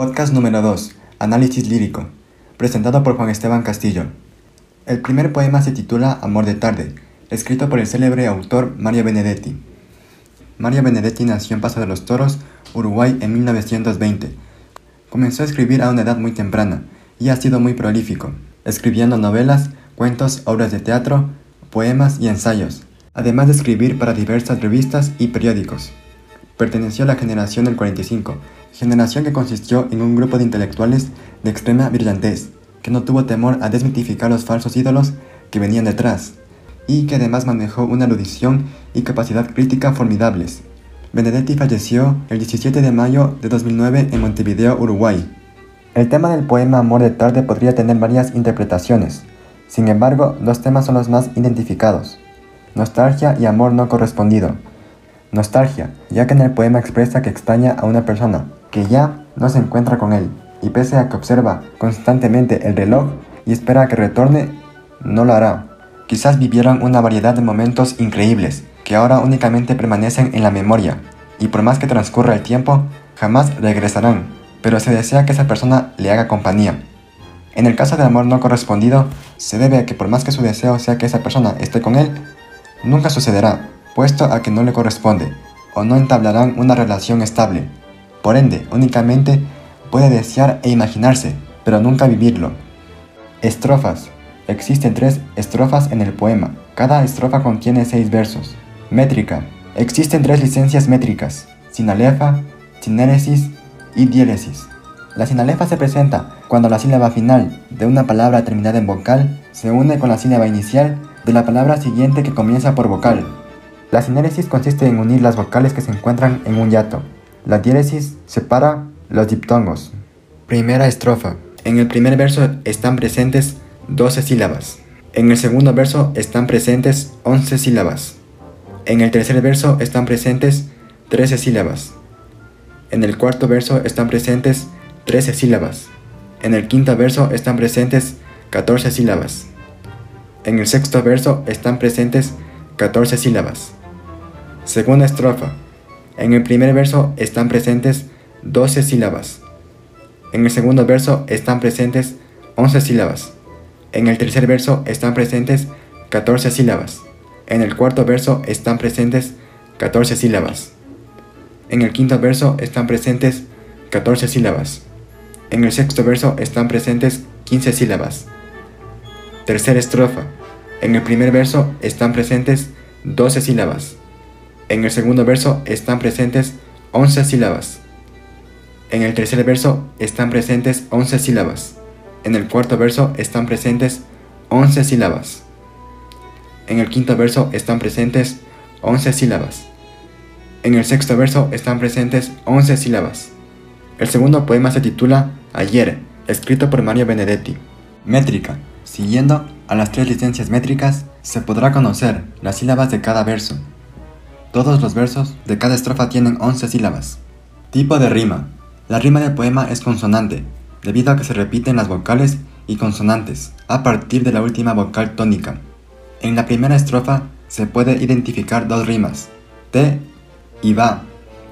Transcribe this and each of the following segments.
Podcast número 2. Análisis lírico. Presentado por Juan Esteban Castillo. El primer poema se titula Amor de tarde, escrito por el célebre autor Mario Benedetti. Mario Benedetti nació en Paso de los Toros, Uruguay, en 1920. Comenzó a escribir a una edad muy temprana y ha sido muy prolífico, escribiendo novelas, cuentos, obras de teatro, poemas y ensayos, además de escribir para diversas revistas y periódicos. Perteneció a la generación del 45, generación que consistió en un grupo de intelectuales de extrema brillantez, que no tuvo temor a desmitificar los falsos ídolos que venían detrás, y que además manejó una erudición y capacidad crítica formidables. Benedetti falleció el 17 de mayo de 2009 en Montevideo, Uruguay. El tema del poema Amor de tarde podría tener varias interpretaciones, sin embargo, dos temas son los más identificados, nostalgia y amor no correspondido. Nostalgia, ya que en el poema expresa que extraña a una persona, que ya no se encuentra con él, y pese a que observa constantemente el reloj y espera que retorne, no lo hará. Quizás vivieron una variedad de momentos increíbles, que ahora únicamente permanecen en la memoria, y por más que transcurra el tiempo, jamás regresarán, pero se desea que esa persona le haga compañía. En el caso del amor no correspondido, se debe a que por más que su deseo sea que esa persona esté con él, nunca sucederá, puesto a que no le corresponde, o no entablarán una relación estable. Por ende, únicamente puede desear e imaginarse, pero nunca vivirlo. Estrofas. Existen tres estrofas en el poema. Cada estrofa contiene seis versos. Métrica. Existen tres licencias métricas, sinalefa, sinéresis y diéresis. La sinalefa se presenta cuando la sílaba final de una palabra terminada en vocal se une con la sílaba inicial de la palabra siguiente que comienza por vocal. La sinéresis consiste en unir las vocales que se encuentran en un hiato. La diéresis separa los diptongos. Primera estrofa. En el primer verso están presentes 12 sílabas. En el segundo verso están presentes 11 sílabas. En el tercer verso están presentes 13 sílabas. En el cuarto verso están presentes 13 sílabas. En el quinto verso están presentes 14 sílabas. En el sexto verso están presentes 14 sílabas. Segunda estrofa. En el primer verso están presentes 12 sílabas. En el segundo verso están presentes 11 sílabas. En el tercer verso están presentes 14 sílabas. En el cuarto verso están presentes 14 sílabas. En el quinto verso están presentes 14 sílabas. En el sexto verso están presentes 15 sílabas. Tercera estrofa. En el primer verso están presentes 12 sílabas. En el segundo verso están presentes 11 sílabas. En el tercer verso están presentes 11 sílabas. En el cuarto verso están presentes 11 sílabas. En el quinto verso están presentes 11 sílabas. En el sexto verso están presentes 11 sílabas. El segundo poema se titula Ayer, escrito por Mario Benedetti. Métrica. Siguiendo a las tres licencias métricas, se podrá conocer las sílabas de cada verso. Todos los versos de cada estrofa tienen 11 sílabas. Tipo de rima. La rima del poema es consonante, debido a que se repiten las vocales y consonantes a partir de la última vocal tónica. En la primera estrofa se puede identificar dos rimas, te y va.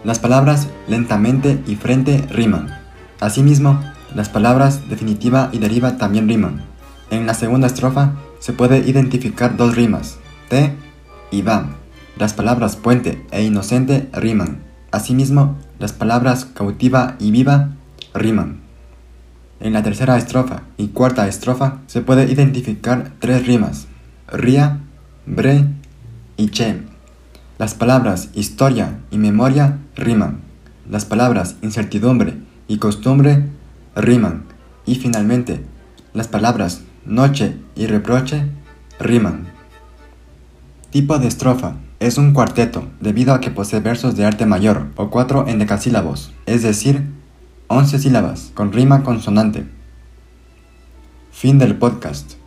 Las palabras lentamente y frente riman. Asimismo, las palabras definitiva y deriva también riman. En la segunda estrofa se puede identificar dos rimas, te y va. Las palabras puente e inocente riman. Asimismo, las palabras cautiva y viva riman. En la tercera estrofa y cuarta estrofa se puede identificar tres rimas, ría, bre y che. Las palabras historia y memoria riman. Las palabras incertidumbre y costumbre riman. Y finalmente, las palabras noche y reproche riman. Tipo de estrofa. Es un cuarteto, debido a que posee versos de arte mayor, o cuatro endecasílabos, es decir, once sílabas, con rima consonante. Fin del podcast.